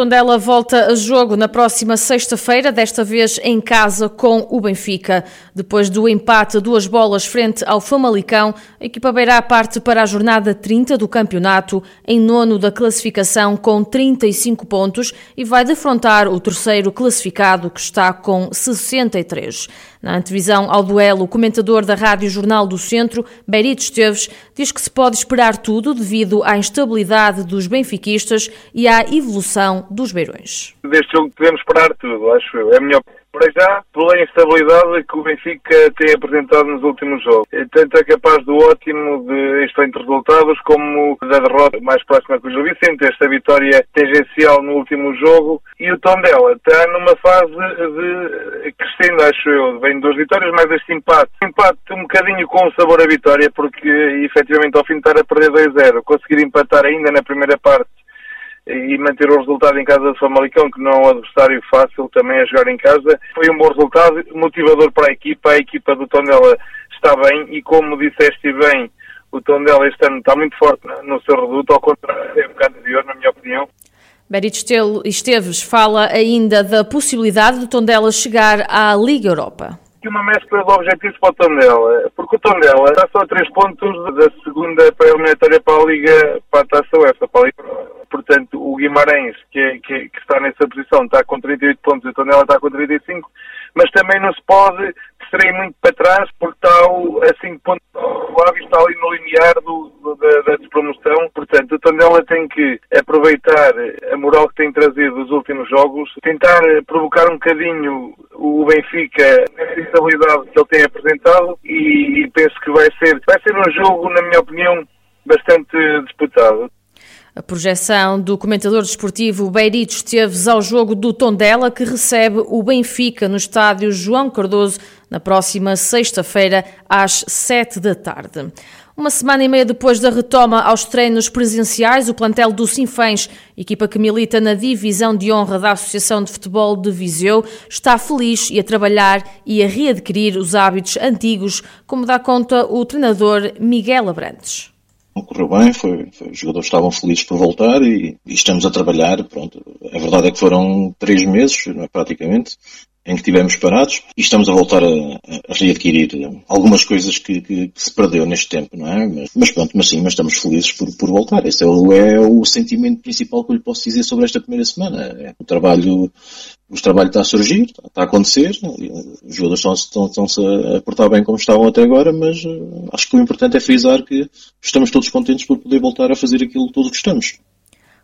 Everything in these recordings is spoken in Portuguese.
Tondela volta a jogo na próxima sexta-feira, desta vez em casa com o Benfica. Depois do empate a duas bolas frente ao Famalicão, a equipa beirá parte para a jornada 30 do campeonato, em nono da classificação com 35 pontos e vai defrontar o terceiro classificado que está com 63. Na antevisão ao duelo, o comentador da Rádio Jornal do Centro, Berito Esteves, diz que se pode esperar tudo devido à instabilidade dos benfiquistas e à evolução dos beirões. Deste jogo podemos esperar tudo, acho eu. É opinião para já, pela instabilidade que o Benfica tem apresentado nos últimos jogos. Tanto é capaz do ótimo, de excelentes resultados, como da derrota mais próxima com o Gil Vicente, esta vitória tangencial no último jogo. E o Tondela está numa fase de crescendo, acho eu. Vem duas vitórias, mais este empate. Empate um bocadinho com o sabor à vitória, porque efetivamente ao fim de estar a perder 2-0, conseguir empatar ainda na primeira parte e manter o resultado em casa de Famalicão, que não é um adversário fácil também a jogar em casa. Foi um bom resultado, motivador para a equipa. A equipa do Tondela está bem e, como disseste bem, o Tondela este ano está muito forte no seu reduto, ao contrário da época anterior, na minha opinião. Berito Esteves fala ainda da possibilidade do Tondela chegar à Liga Europa que uma mescla de objetivos para o Tondela, porque o Tondela está só a três pontos da segunda pré-eliminatória para a Liga, para a Taça UEFA, para a Liga portanto, o Guimarães, que, é, que, que, está nessa posição, está com 38 pontos, o Tondela está com 35, mas também não se pode distrair muito para trás, porque está a 5 pontos do Aves, está ali no limiar do, do, da, da despromoção. Portanto, o Tondela tem que aproveitar a moral que tem trazido dos últimos jogos, tentar provocar um bocadinho o Benfica nessa instabilidade que ele tem apresentado e, e penso que vai ser, vai ser um jogo, na minha opinião, bastante disputado. A projeção do comentador desportivo Beirito Esteves ao jogo do Tondela, que recebe o Benfica no estádio João Cardoso na próxima sexta-feira, às sete da tarde. Uma semana e meia depois da retoma aos treinos presenciais, o plantel do Sinfãs, equipa que milita na divisão de honra da Associação de Futebol de Viseu, está feliz e a trabalhar e a readquirir os hábitos antigos, como dá conta o treinador Miguel Abrantes correu bem, foi, foi, os jogadores estavam felizes por voltar e, e, estamos a trabalhar. Pronto, a verdade é que foram três meses, é, praticamente, em que estivemos parados e estamos a voltar a, a readquirir algumas coisas que, que, que, se perdeu neste tempo, não é? Mas, mas, pronto, mas sim, mas estamos felizes por, por voltar. Esse é o, é o sentimento principal que eu lhe posso dizer sobre esta primeira semana. É, o trabalho o trabalho está a surgir, está a acontecer, os jogadores estão, estão, estão-se a portar bem como estavam até agora, mas uh, acho que o importante é frisar que estamos todos contentes por poder voltar a fazer aquilo que estamos.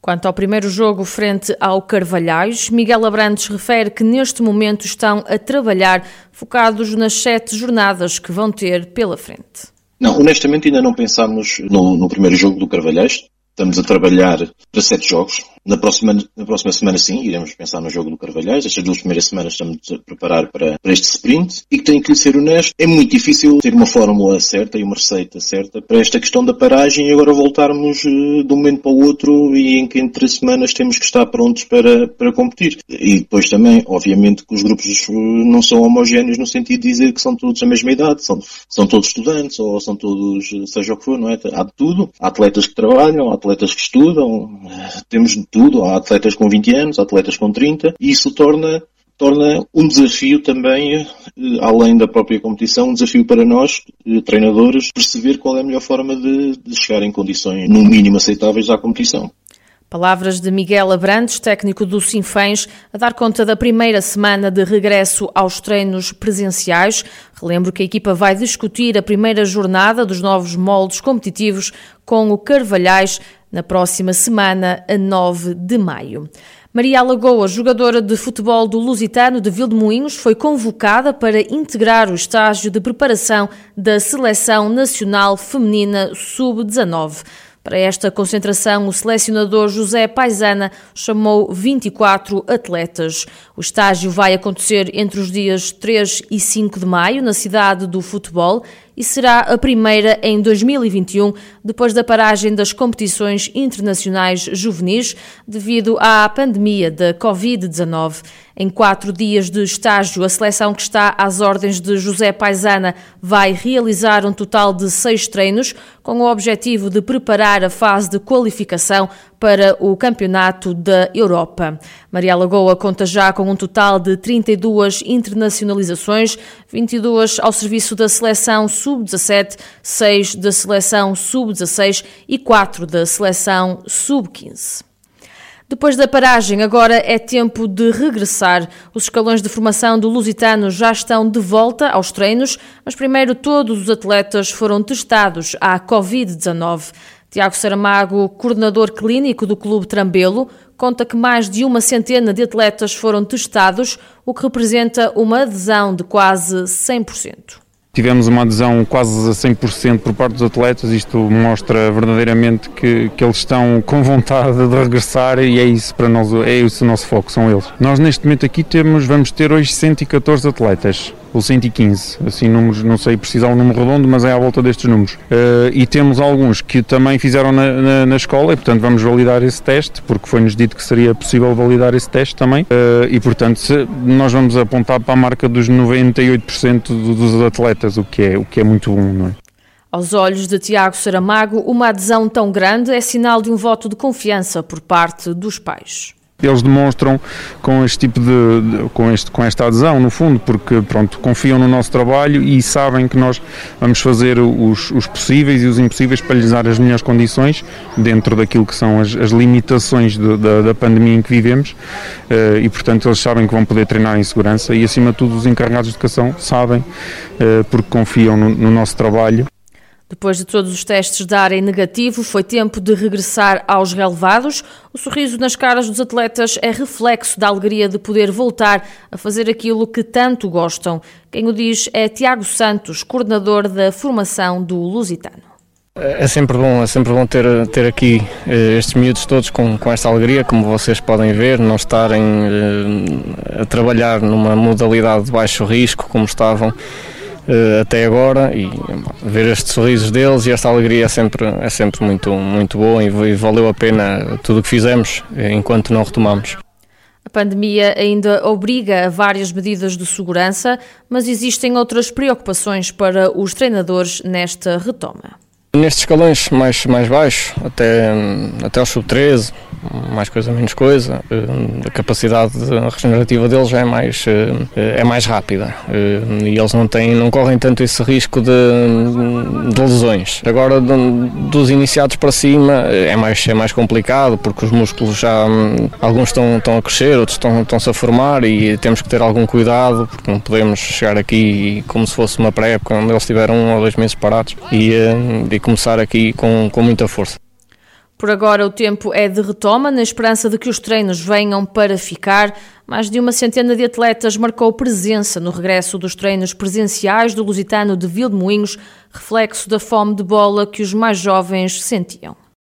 Quanto ao primeiro jogo frente ao Carvalhais, Miguel Abrantes refere que neste momento estão a trabalhar focados nas sete jornadas que vão ter pela frente. Não, honestamente ainda não pensámos no, no primeiro jogo do Carvalhais. Estamos a trabalhar para sete jogos. Na próxima, na próxima semana, sim, iremos pensar no jogo do Carvalhais. Estas duas primeiras semanas estamos a preparar para, para este sprint. E que tenho que lhe ser honesto, é muito difícil ter uma fórmula certa e uma receita certa para esta questão da paragem e agora voltarmos uh, de um momento para o outro e em que entre semanas temos que estar prontos para, para competir. E depois também, obviamente, que os grupos uh, não são homogéneos no sentido de dizer que são todos da mesma idade, são, são todos estudantes ou são todos, seja o que for, não é? Há de tudo. Há atletas que trabalham, há atletas que estudam, temos tudo, há atletas com 20 anos, há atletas com 30, e isso torna torna um desafio também, eh, além da própria competição, um desafio para nós, eh, treinadores, perceber qual é a melhor forma de, de chegar em condições no mínimo aceitáveis à competição. Palavras de Miguel Abrantes, técnico do Sinfãs, a dar conta da primeira semana de regresso aos treinos presenciais. Relembro que a equipa vai discutir a primeira jornada dos novos moldes competitivos com o Carvalhais na próxima semana, a 9 de maio. Maria Alagoa, jogadora de futebol do Lusitano de Vildemoinhos, foi convocada para integrar o estágio de preparação da Seleção Nacional Feminina Sub-19. Para esta concentração, o selecionador José Paisana chamou 24 atletas. O estágio vai acontecer entre os dias 3 e 5 de maio, na cidade do futebol, e será a primeira em 2021, depois da paragem das competições internacionais juvenis devido à pandemia da Covid-19. Em quatro dias de estágio, a seleção que está às ordens de José Paisana vai realizar um total de seis treinos, com o objetivo de preparar a fase de qualificação para o Campeonato da Europa. Maria Lagoa conta já com um total de 32 internacionalizações, 22 ao serviço da seleção sub-17, 6 da seleção sub-16 e 4 da seleção sub-15. Depois da paragem, agora é tempo de regressar. Os escalões de formação do Lusitano já estão de volta aos treinos, mas primeiro todos os atletas foram testados à Covid-19. Tiago Saramago, coordenador clínico do Clube Trambelo, conta que mais de uma centena de atletas foram testados, o que representa uma adesão de quase 100%. Tivemos uma adesão quase a 100% por parte dos atletas, isto mostra verdadeiramente que, que eles estão com vontade de regressar e é isso para nós, é esse o nosso foco, são eles. Nós neste momento aqui temos, vamos ter hoje 114 atletas ou 115, assim números, não sei precisar um número redondo, mas é à volta destes números. Uh, e temos alguns que também fizeram na, na, na, escola e, portanto, vamos validar esse teste, porque foi-nos dito que seria possível validar esse teste também. Uh, e, portanto, se, nós vamos apontar para a marca dos 98% dos atletas, o que é, o que é muito bom, não é? Aos olhos de Tiago Saramago, uma adesão tão grande é sinal de um voto de confiança por parte dos pais eles demonstram com este tipo de, de, com, este, com esta adesão no fundo porque pronto confiam no nosso trabalho e sabem que nós vamos fazer os, os possíveis e os impossíveis para lhes dar as melhores condições dentro daquilo que são as, as limitações de, da, da, pandemia em que vivemos uh, e portanto eles sabem que vão poder treinar em segurança e acima de tudo os encarregados de educação sabem uh, porque confiam no, no nosso trabalho depois de todos os testes darem negativo, foi tempo de regressar aos relevados. O sorriso nas caras dos atletas é reflexo da alegria de poder voltar a fazer aquilo que tanto gostam. Quem o diz é Tiago Santos, coordenador da formação do Lusitano. É sempre bom, é sempre bom ter, ter aqui eh, estes miúdos todos com, com esta alegria, como vocês podem ver, não estarem eh, a trabalhar numa modalidade de baixo risco como estavam até agora e ver estes sorrisos deles e esta alegria é sempre, é sempre muito, muito boa e, valeu a pena tudo o que fizemos eh, enquanto não retomamos. A pandemia ainda obriga a várias medidas de segurança, mas existem outras preocupações para os treinadores nesta retoma. Nestes escalões mais, mais baixos, até, até o sub-13, mais coisa, menos coisa, eh, a capacidade regenerativa deles é mais, eh, é mais rápida eh, e eles não, têm, não correm tanto esse risco de, de lesões. Agora, dos iniciados para cima, é mais, é mais complicado porque os músculos já, alguns estão, estão a crescer, outros estão, estão-se a formar e temos que ter algum cuidado porque não podemos chegar aqui como se fosse uma pré-época onde eles tiveram um ou dois meses parados e, e começar aqui com, com muita força. Por agora, o tempo é de retoma, na esperança de que os treinos venham para ficar. Mais de uma centena de atletas marcou presença no regresso dos treinos presenciais do Lusitano de Vildemoinhos, reflexo da fome de bola que os mais jovens sentiam.